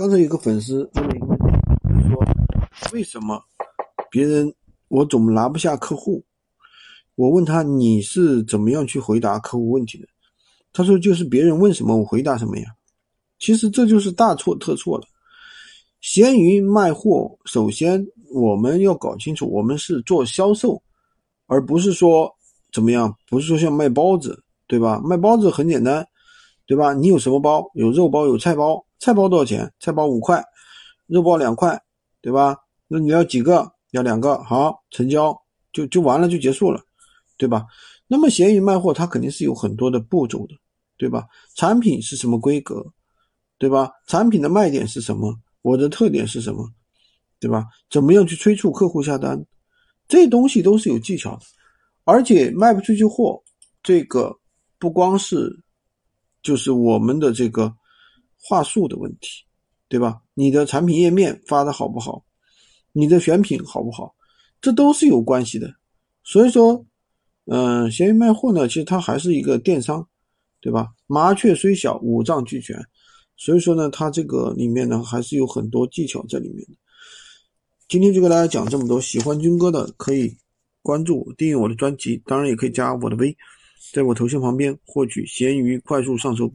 刚才有个粉丝问了一个问题，说为什么别人我总拿不下客户？我问他你是怎么样去回答客户问题的？他说就是别人问什么我回答什么呀。其实这就是大错特错了。闲鱼卖货，首先我们要搞清楚，我们是做销售，而不是说怎么样，不是说像卖包子，对吧？卖包子很简单，对吧？你有什么包？有肉包，有菜包。菜包多少钱？菜包五块，肉包两块，对吧？那你要几个？要两个，好，成交就就完了，就结束了，对吧？那么闲鱼卖货，它肯定是有很多的步骤的，对吧？产品是什么规格，对吧？产品的卖点是什么？我的特点是什么，对吧？怎么样去催促客户下单？这东西都是有技巧的，而且卖不出去货，这个不光是就是我们的这个。话术的问题，对吧？你的产品页面发的好不好？你的选品好不好？这都是有关系的。所以说，嗯，闲鱼卖货呢，其实它还是一个电商，对吧？麻雀虽小，五脏俱全。所以说呢，它这个里面呢，还是有很多技巧在里面的。今天就跟大家讲这么多，喜欢军哥的可以关注、订阅我的专辑，当然也可以加我的微，在我头像旁边获取闲鱼快速上手。